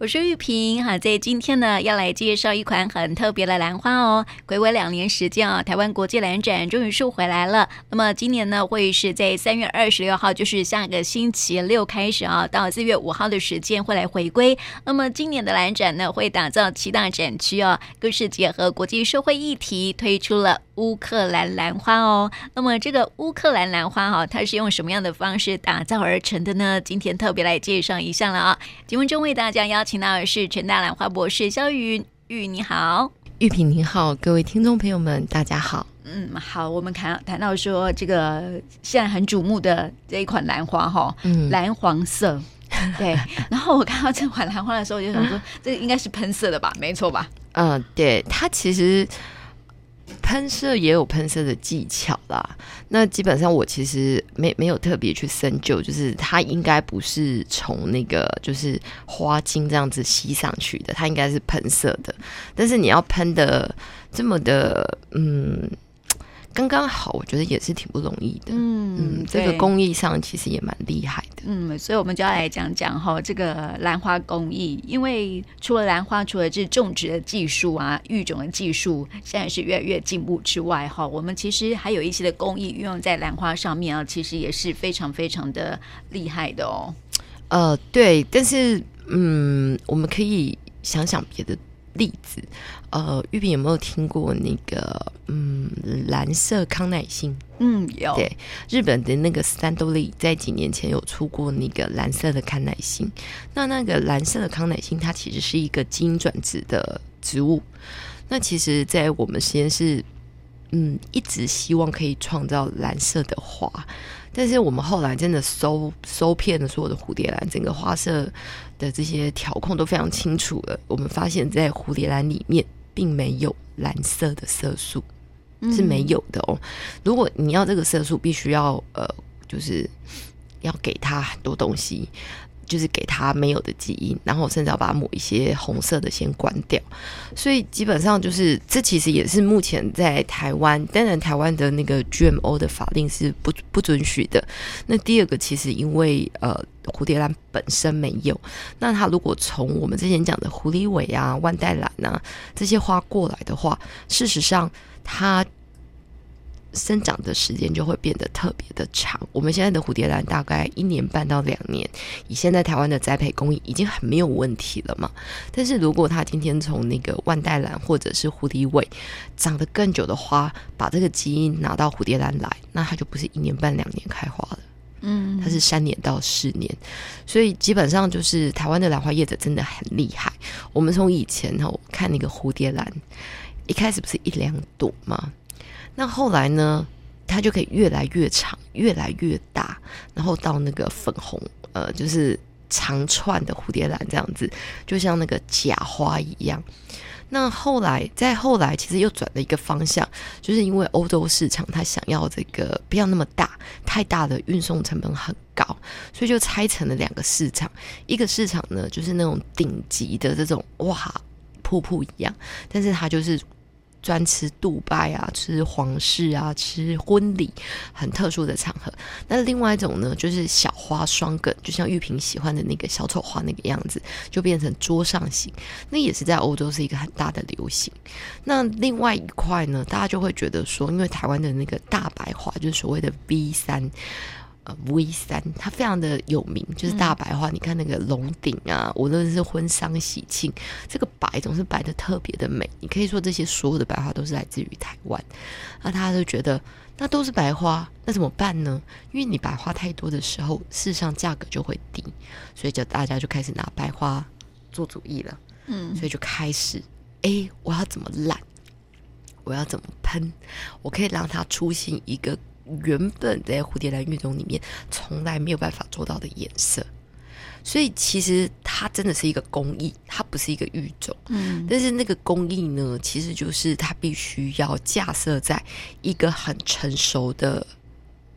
我是玉萍，好，在今天呢，要来介绍一款很特别的兰花哦。睽违两年时间啊，台湾国际兰展终于收回来了。那么今年呢，会是在三月二十六号，就是下个星期六开始啊，到四月五号的时间会来回归。那么今年的兰展呢，会打造七大展区哦，更是结合国际社会议题，推出了乌克兰兰花哦。那么这个乌克兰兰花哈，它是用什么样的方式打造而成的呢？今天特别来介绍一下了啊。节目中为大家邀请。到的是陈大兰花博士肖玉玉，你好，玉萍你好，各位听众朋友们，大家好。嗯，好，我们谈谈到说这个现在很瞩目的这一款兰花哈，嗯，蓝黄色，对。然后我看到这款兰花的时候，我就想说，这个应该是喷色的吧？没错吧？嗯，对，它其实。喷射也有喷射的技巧啦，那基本上我其实没没有特别去深究，就是它应该不是从那个就是花茎这样子吸上去的，它应该是喷射的，但是你要喷的这么的，嗯。刚刚好，我觉得也是挺不容易的。嗯，嗯，这个工艺上其实也蛮厉害的。嗯，所以我们就要来讲讲哈，这个兰花工艺。因为除了兰花，除了这种植的技术啊、育种的技术，现在是越来越进步之外，哈，我们其实还有一些的工艺运用在兰花上面啊，其实也是非常非常的厉害的哦。呃，对，但是嗯，我们可以想想别的。例子，呃，玉萍有没有听过那个嗯蓝色康乃馨？嗯，有。对，日本的那个斯坦多利在几年前有出过那个蓝色的康乃馨。那那个蓝色的康乃馨，它其实是一个基因转植的植物。那其实，在我们实验室，嗯，一直希望可以创造蓝色的花。但是我们后来真的搜搜遍了所有的蝴蝶兰，整个花色的这些调控都非常清楚了。我们发现，在蝴蝶兰里面并没有蓝色的色素，是没有的哦。如果你要这个色素，必须要呃，就是要给它很多东西。就是给它没有的基因，然后甚至要把它抹一些红色的先关掉，所以基本上就是这其实也是目前在台湾，当然台湾的那个 GMO 的法令是不不准许的。那第二个其实因为呃蝴蝶兰本身没有，那它如果从我们之前讲的狐狸尾啊、万代兰啊这些花过来的话，事实上它。生长的时间就会变得特别的长。我们现在的蝴蝶兰大概一年半到两年，以现在台湾的栽培工艺已经很没有问题了嘛。但是如果它今天从那个万代兰或者是蝴蝶尾长得更久的花，把这个基因拿到蝴蝶兰来，那它就不是一年半两年开花了，嗯，它是三年到四年。所以基本上就是台湾的兰花业者真的很厉害。我们从以前哈看那个蝴蝶兰，一开始不是一两朵吗？那后来呢，它就可以越来越长，越来越大，然后到那个粉红，呃，就是长串的蝴蝶兰这样子，就像那个假花一样。那后来，再后来，其实又转了一个方向，就是因为欧洲市场它想要这个不要那么大，太大的运送成本很高，所以就拆成了两个市场。一个市场呢，就是那种顶级的这种哇，瀑布一样，但是它就是。专吃杜拜啊，吃皇室啊，吃婚礼，很特殊的场合。那另外一种呢，就是小花双梗，就像玉萍喜欢的那个小丑花那个样子，就变成桌上型。那也是在欧洲是一个很大的流行。那另外一块呢，大家就会觉得说，因为台湾的那个大白花，就是所谓的 V 三。V 三，它非常的有名，就是大白花。嗯、你看那个龙顶啊，无论是婚丧喜庆，这个白总是白的特别的美。你可以说这些所有的白花都是来自于台湾。那大家都觉得，那都是白花，那怎么办呢？因为你白花太多的时候，事实上价格就会低，所以就大家就开始拿白花做主意了。嗯，所以就开始，哎、欸，我要怎么染？我要怎么喷？我可以让它出现一个。原本在蝴蝶兰育种里面从来没有办法做到的颜色，所以其实它真的是一个工艺，它不是一个育种。嗯，但是那个工艺呢，其实就是它必须要架设在一个很成熟的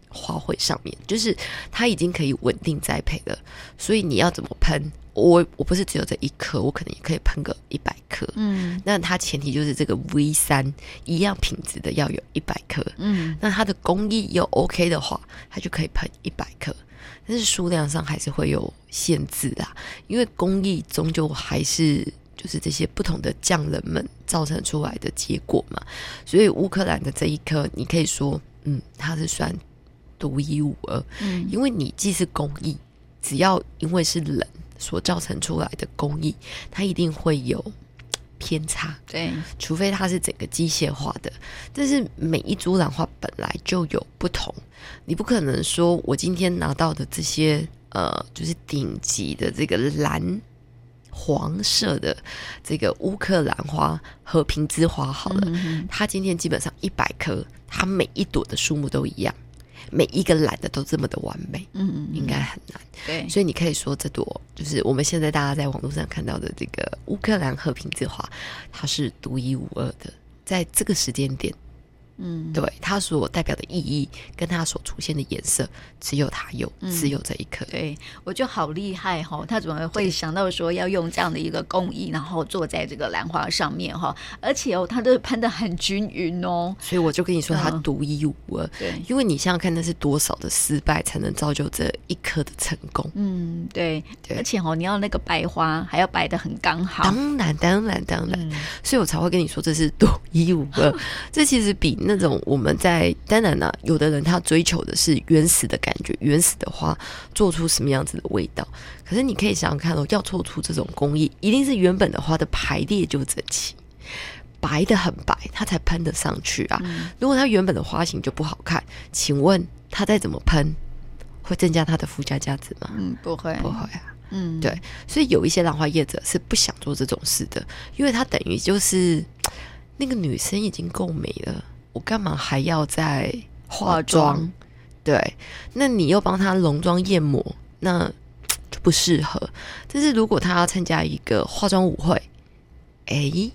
花卉上面，就是它已经可以稳定栽培了。所以你要怎么喷？我我不是只有这一颗，我可能也可以喷个一百颗。嗯，那它前提就是这个 V 三一样品质的要有一百颗。嗯，那它的工艺又 OK 的话，它就可以喷一百颗。但是数量上还是会有限制的，因为工艺终究还是就是这些不同的匠人们造成出来的结果嘛。所以乌克兰的这一颗，你可以说，嗯，它是算独一无二，嗯，因为你既是工艺，只要因为是人所造成出来的工艺，它一定会有。偏差，对，除非它是整个机械化的，但是每一株兰花本来就有不同，你不可能说我今天拿到的这些呃，就是顶级的这个蓝黄色的这个乌克兰花和平之花好了，嗯嗯，它今天基本上一百颗，它每一朵的数目都一样。每一个懒的都这么的完美，嗯，应该很难。对，所以你可以说这朵就是我们现在大家在网络上看到的这个乌克兰和平之花，它是独一无二的，在这个时间点。嗯，对，它所代表的意义跟它所出现的颜色，只有它有，嗯、只有这一颗。对，我觉得好厉害哈、哦！他怎么会想到说要用这样的一个工艺，然后做在这个兰花上面哈？而且哦，它都喷的很均匀哦。所以我就跟你说，它独一无二。对、嗯，因为你想想看，那是多少的失败才能造就这一颗的成功？嗯，对，对。而且哦，你要那个白花还要白的很刚好。当然，当然，当然。嗯、所以我才会跟你说，这是独一无二。这其实比那。那种我们在当然呢、啊，有的人他追求的是原始的感觉，原始的花做出什么样子的味道。可是你可以想想看哦，要做出这种工艺，一定是原本的花的排列就整齐，白的很白，它才喷得上去啊。嗯、如果它原本的花型就不好看，请问它再怎么喷，会增加它的附加价值吗？嗯，不会，不会啊。嗯，对。所以有一些兰花业者是不想做这种事的，因为它等于就是那个女生已经够美了。我干嘛还要再化妆？对，那你又帮他浓妆艳抹，那就不适合。但是如果他要参加一个化妆舞会，诶，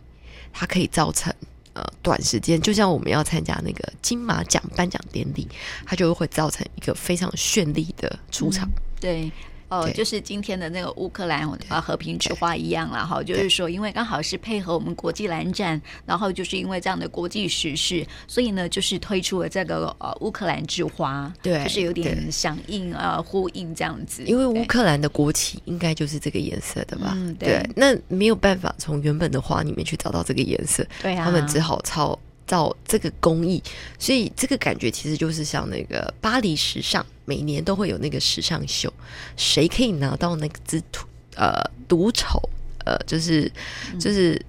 它可以造成呃短时间，就像我们要参加那个金马奖颁奖典礼，它就会造成一个非常绚丽的出场。嗯、对。哦，就是今天的那个乌克兰啊和平之花一样了，哈，就是说，因为刚好是配合我们国际蓝展，然后就是因为这样的国际时事，所以呢，就是推出了这个呃乌克兰之花，对，就是有点响应啊呼应这样子。因为乌克兰的国旗应该就是这个颜色的吧？嗯、对，对，那没有办法从原本的花里面去找到这个颜色，对啊，他们只好抄。造这个工艺，所以这个感觉其实就是像那个巴黎时尚，每年都会有那个时尚秀，谁可以拿到那个之土呃独丑呃就是就是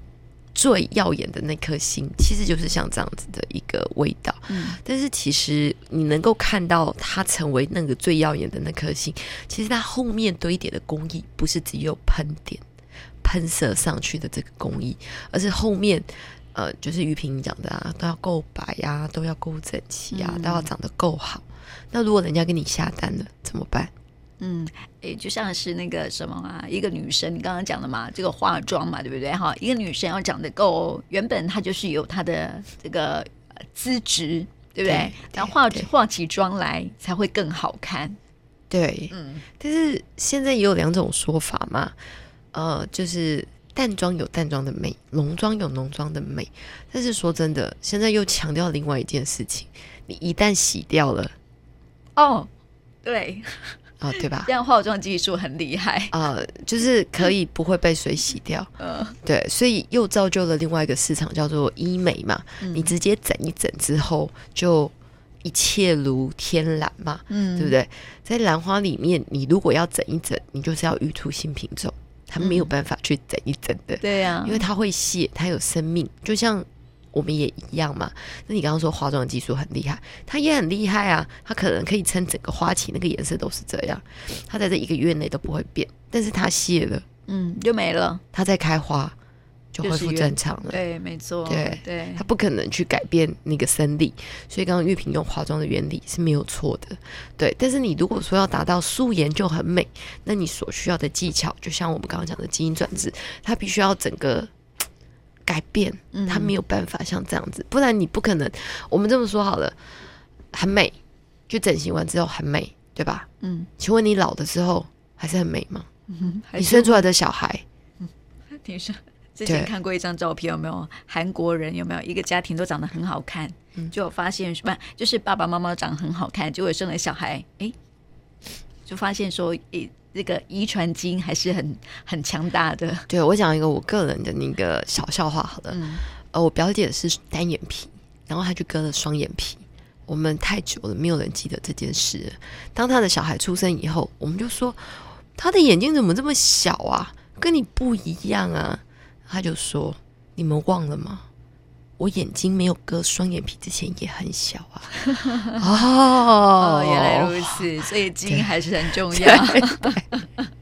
最耀眼的那颗星，其实就是像这样子的一个味道。嗯，但是其实你能够看到它成为那个最耀眼的那颗星，其实它后面堆叠的工艺不是只有喷点喷射上去的这个工艺，而是后面。呃，就是玉萍讲的啊，都要够白呀、啊，都要够整齐啊，嗯、都要长得够好。那如果人家给你下单了，怎么办？嗯，诶，就像是那个什么啊，一个女生，你刚刚讲的嘛，这个化妆嘛，对不对？哈，一个女生要长得够，原本她就是有她的这个资质，对不对？对，然后化化起妆来才会更好看。对，嗯。但是现在也有两种说法嘛，呃，就是。淡妆有淡妆的美，浓妆有浓妆的美。但是说真的，现在又强调另外一件事情：你一旦洗掉了，哦，对，啊、哦，对吧？这样化妆技术很厉害啊、呃，就是可以不会被水洗掉。嗯，对，所以又造就了另外一个市场，叫做医美嘛。嗯、你直接整一整之后，就一切如天然嘛。嗯，对不对？在兰花里面，你如果要整一整，你就是要育出新品种。它没有办法去整一整的，对呀，因为它会谢，它有生命，就像我们也一样嘛。那你刚刚说化妆技术很厉害，它也很厉害啊，它可能可以撑整个花期，那个颜色都是这样，它在这一个月内都不会变，但是它谢了，嗯，就没了，它在开花。就恢复正常了，对，没错，对对，他不可能去改变那个生理，所以刚刚玉萍用化妆的原理是没有错的，对。但是你如果说要达到素颜就很美，那你所需要的技巧，就像我们刚刚讲的基因转制，它必须要整个改变，它没有办法像这样子，不然你不可能。我们这么说好了，很美，就整形完之后很美，对吧？嗯，请问你老的时候还是很美吗？嗯，你生出来的小孩，嗯，挺帅。之前看过一张照片，有没有韩国人？有没有一个家庭都长得很好看？嗯，就发现什么？就是爸爸妈妈长得很好看，结果生了小孩，哎，就发现说，诶，这个遗传基因还是很很强大的。对，我讲一个我个人的那个小笑话好了，嗯、呃，我表姐是单眼皮，然后她就割了双眼皮。我们太久了，没有人记得这件事。当她的小孩出生以后，我们就说她的眼睛怎么这么小啊，跟你不一样啊。她就说：“你们忘了吗？”我眼睛没有割双眼皮之前也很小啊！哦，原来如此，所以基因还是很重要。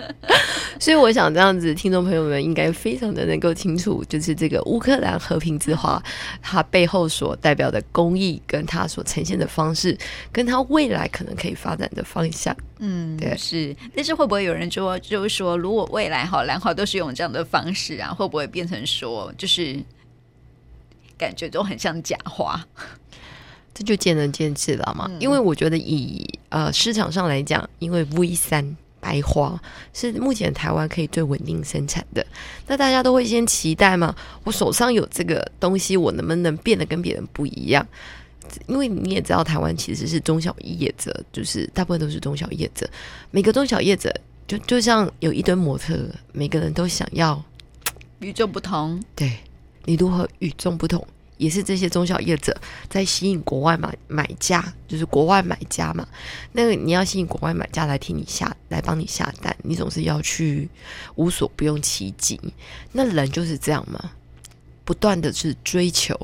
所以我想这样子，听众朋友们应该非常的能够清楚，就是这个乌克兰和平之花，它背后所代表的公益，跟它所呈现的方式，跟它未来可能可以发展的方向。嗯，对，是。但是会不会有人说，就是说，如果未来哈兰花都是用这样的方式啊，会不会变成说，就是？感觉都很像假花，这就见仁见智了嘛。嗯、因为我觉得以呃市场上来讲，因为 V 三白花是目前台湾可以最稳定生产的，那大家都会先期待嘛。我手上有这个东西，我能不能变得跟别人不一样？因为你也知道，台湾其实是中小业者，就是大部分都是中小业者。每个中小业者就就像有一堆模特，每个人都想要与众不同，对。你如何与众不同，也是这些中小业者在吸引国外买买家，就是国外买家嘛。那个你要吸引国外买家来替你下，来帮你下单，你总是要去无所不用其极。那人就是这样嘛，不断的去追求，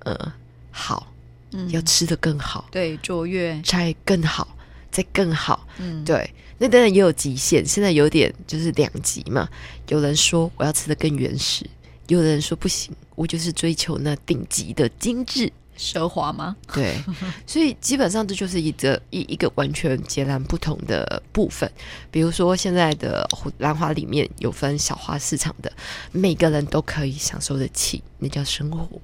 呃，好，嗯，要吃的更好，对，卓越，再更好，再更好，嗯，对。那当然也有极限，现在有点就是两极嘛。有人说我要吃的更原始。有的人说不行，我就是追求那顶级的精致奢华吗？对，所以基本上这就是一个一一个完全截然不同的部分。比如说现在的兰花里面有分小花市场的，每个人都可以享受得起，那叫生活。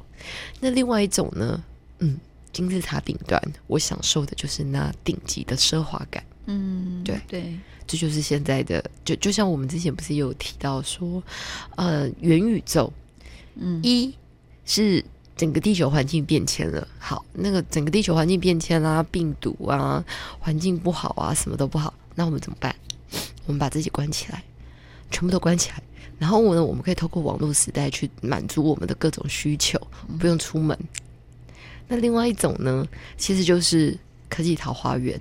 那另外一种呢，嗯，金字塔顶端，我享受的就是那顶级的奢华感。嗯，对对。这就是现在的，就就像我们之前不是有提到说，呃，元宇宙，嗯，一是整个地球环境变迁了，好，那个整个地球环境变迁啦，病毒啊，环境不好啊，什么都不好，那我们怎么办？我们把自己关起来，全部都关起来，然后呢，我们可以透过网络时代去满足我们的各种需求，不用出门。那另外一种呢，其实就是科技桃花源，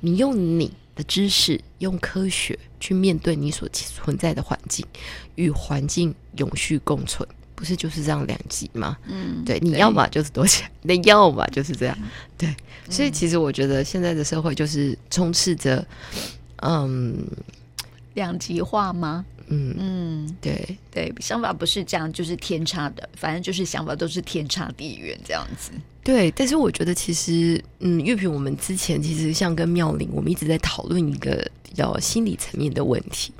你用你的。知识用科学去面对你所存在的环境，与环境永续共存，不是就是这样两极吗？嗯，对，你要么就是躲起来，那要么就是这样。对，所以其实我觉得现在的社会就是充斥着，嗯，两极化吗？嗯嗯，对对，想法不是这样，就是天差的，反正就是想法都是天差地远这样子。对，但是我觉得其实，嗯，玉萍，我们之前其实像跟妙玲，我们一直在讨论一个比较心理层面的问题。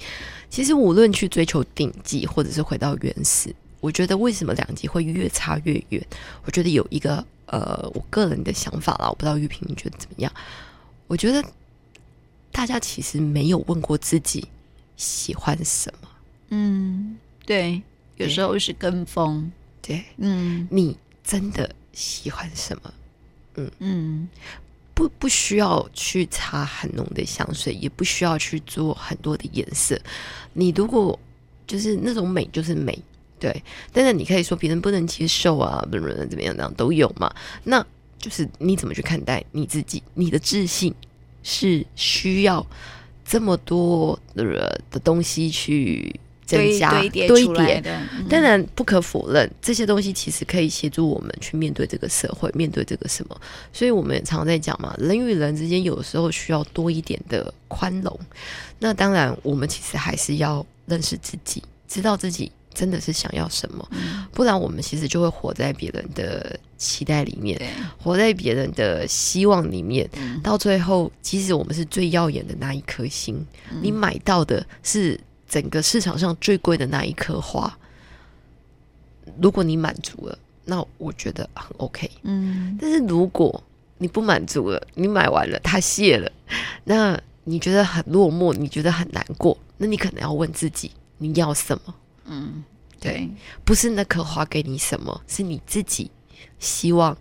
其实无论去追求顶级，或者是回到原始，我觉得为什么两极会越差越远？我觉得有一个呃，我个人的想法啦，我不知道玉萍你觉得怎么样？我觉得大家其实没有问过自己。喜欢什么？嗯，对，有时候是跟风。对，嗯，你真的喜欢什么？嗯嗯，不不需要去擦很浓的香水，也不需要去做很多的颜色。你如果就是那种美，就是美。对，但是你可以说别人不能接受啊，怎么怎么样，那样都有嘛。那就是你怎么去看待你自己？你的自信是需要。这么多的的东西去增加堆叠出来的，当然不可否认，这些东西其实可以协助我们去面对这个社会，面对这个什么。所以我们也常在讲嘛，人与人之间有时候需要多一点的宽容。那当然，我们其实还是要认识自己，知道自己。真的是想要什么？不然我们其实就会活在别人的期待里面，活在别人的希望里面。到最后，即使我们是最耀眼的那一颗星，你买到的是整个市场上最贵的那一颗花。如果你满足了，那我觉得很 OK。嗯，但是如果你不满足了，你买完了它谢了，那你觉得很落寞，你觉得很难过，那你可能要问自己，你要什么？嗯，对，不是那颗花给你什么，是你自己希望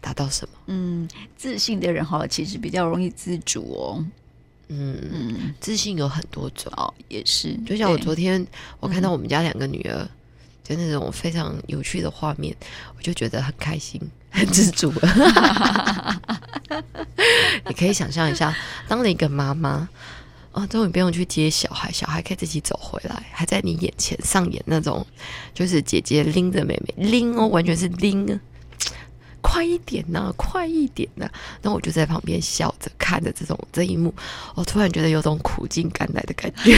达到什么。嗯，自信的人哈，其实比较容易自主哦。嗯嗯，自信有很多种哦，也是。就像我昨天我看到我们家两个女儿，嗯、就那种非常有趣的画面，我就觉得很开心，很知足。你可以想象一下，当了一个妈妈。哦，终于不用去接小孩，小孩可以自己走回来，还在你眼前上演那种，就是姐姐拎着妹妹拎哦，完全是拎啊，快一点呐、啊，快一点呐、啊！然后我就在旁边笑着看着这种这一幕，我突然觉得有种苦尽甘来的感觉，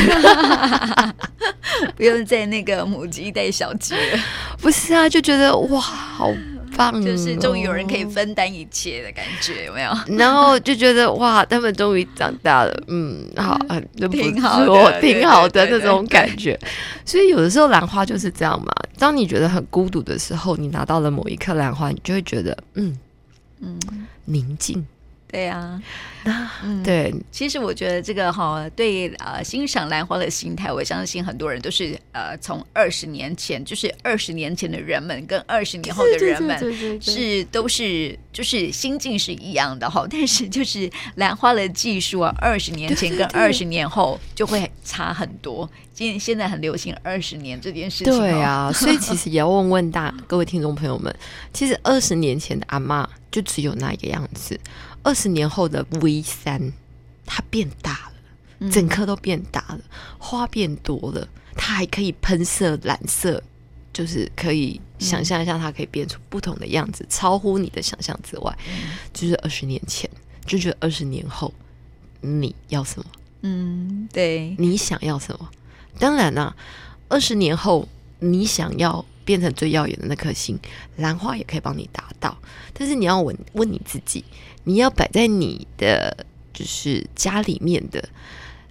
不用再那个母鸡带小鸡了，不是啊，就觉得哇，好。就是终于有人可以分担一切的感觉，有没有？然后就觉得哇，他们终于长大了，嗯，好，挺好的，挺好的那种感觉。所以有的时候兰花就是这样嘛。当你觉得很孤独的时候，你拿到了某一颗兰花，你就会觉得，嗯嗯，宁静。对呀，啊，嗯，对，其实我觉得这个哈，对呃，欣赏兰花的心态，我相信很多人都是呃，从二十年前，就是二十年前的人们跟二十年后的人们是都是就是心境是一样的哈，但是就是兰花的技术啊，二十年前跟二十年后就会差很多。今现在很流行二十年这件事情，对啊，所以其实也要问问大各位听众朋友们，其实二十年前的阿嬷就只有那一个样子。二十年后的 V 三，它变大了，整颗都变大了，花变多了，它还可以喷射蓝色，就是可以想象一下，它可以变出不同的样子，嗯、超乎你的想象之外。嗯、就是二十年前，就觉得二十年后你要什么？嗯，对，你想要什么？当然啦、啊，二十年后你想要变成最耀眼的那颗星，兰花也可以帮你达到。但是你要问问你自己。你要摆在你的就是家里面的，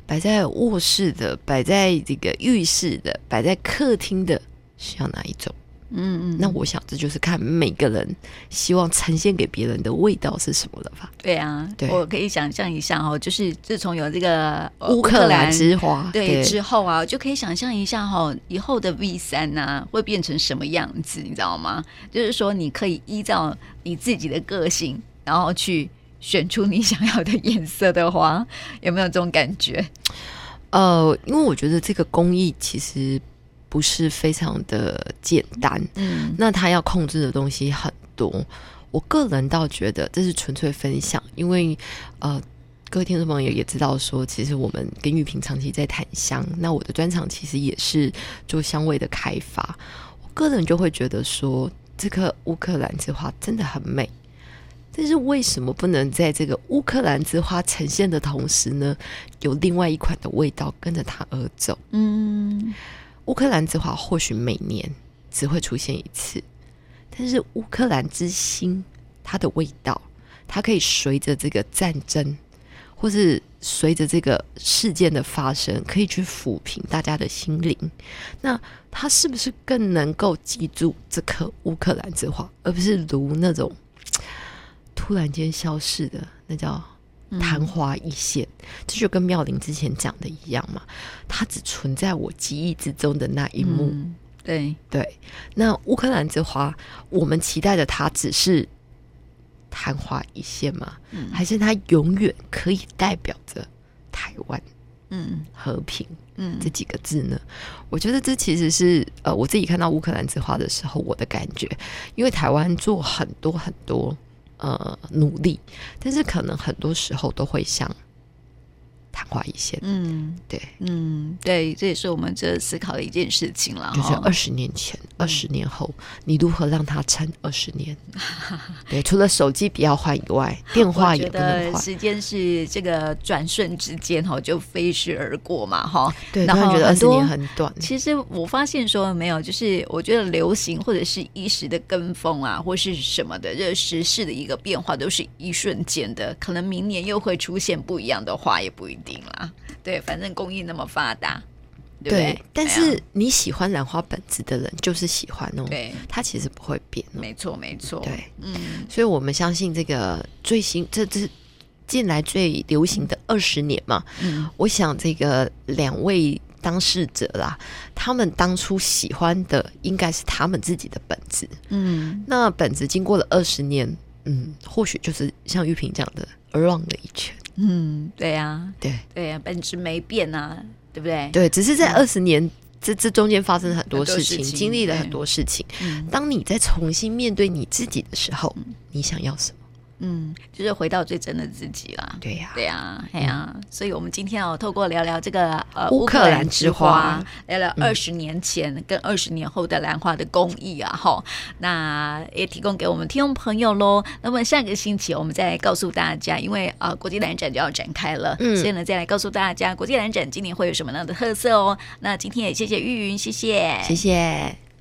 摆在卧室的，摆在这个浴室的，摆在客厅的，需要哪一种？嗯嗯，那我想这就是看每个人希望呈现给别人的味道是什么了吧？对啊，对，我可以想象一下哦，就是自从有这个乌克兰之花对，对之后啊，就可以想象一下哈、哦，以后的 V 三呢、啊、会变成什么样子？你知道吗？就是说你可以依照你自己的个性。然后去选出你想要的颜色的花，有没有这种感觉？呃，因为我觉得这个工艺其实不是非常的简单，嗯，那他要控制的东西很多。我个人倒觉得这是纯粹分享，因为呃，各位听众朋友也知道说，其实我们跟玉萍长期在谈香，那我的专长其实也是做香味的开发。我个人就会觉得说，这颗乌克兰之花真的很美。但是为什么不能在这个乌克兰之花呈现的同时呢，有另外一款的味道跟着它而走？嗯，乌克兰之花或许每年只会出现一次，但是乌克兰之心，它的味道，它可以随着这个战争，或是随着这个事件的发生，可以去抚平大家的心灵。那它是不是更能够记住这颗乌克兰之花，而不是如那种？突然间消失的，那叫昙花一现，嗯、这就跟妙玲之前讲的一样嘛。它只存在我记忆之中的那一幕。嗯、对对，那乌克兰之花，我们期待的它只是昙花一现吗？嗯、还是它永远可以代表着台湾？嗯，和平，嗯，这几个字呢？我觉得这其实是呃，我自己看到乌克兰之花的时候，我的感觉，因为台湾做很多很多。呃，努力，但是可能很多时候都会像昙花一现。嗯，对，嗯，对，这也是我们这思考的一件事情了。就是二十年前、二十、嗯、年后，你如何让它撑二十年？对，除了手机不要换以外，电话也不能换。时间是这个转瞬之间哈，就飞逝而过嘛哈。对，然后觉得二十年很短。其实我发现说没有，就是我觉得流行或者是一时的跟风啊，或是什么的，这时事的一个变化都是一瞬间的，可能明年又会出现不一样的话，也不一定啦。对，反正工艺那么发达，对，对，但是你喜欢兰花本子的人就是喜欢哦，对，它其实不会变哦，没错没错，对，嗯，所以我们相信这个最新，这这近来最流行的二十年嘛，嗯，我想这个两位当事者啦，他们当初喜欢的应该是他们自己的本子，嗯，那本子经过了二十年，嗯，或许就是像玉萍讲的。，around 了一圈。嗯，对呀、啊，对对呀、啊，本质没变啊，对不对？对，只是在二十年、嗯、这这中间发生了很多事情，事情经历了很多事情。嗯、当你在重新面对你自己的时候，嗯、你想要什么？嗯，就是回到最真的自己啦。对呀、啊，对呀、啊，哎呀、嗯，所以我们今天哦，透过聊聊这个呃乌克兰之花，聊聊二十年前跟二十年后的兰花的工艺啊，哈、嗯，那也提供给我们听众朋友喽。那么下个星期我们再来告诉大家，因为啊、呃、国际兰展就要展开了，嗯，所以呢再来告诉大家国际兰展今年会有什么样的特色哦。那今天也谢谢玉云，谢谢，谢谢。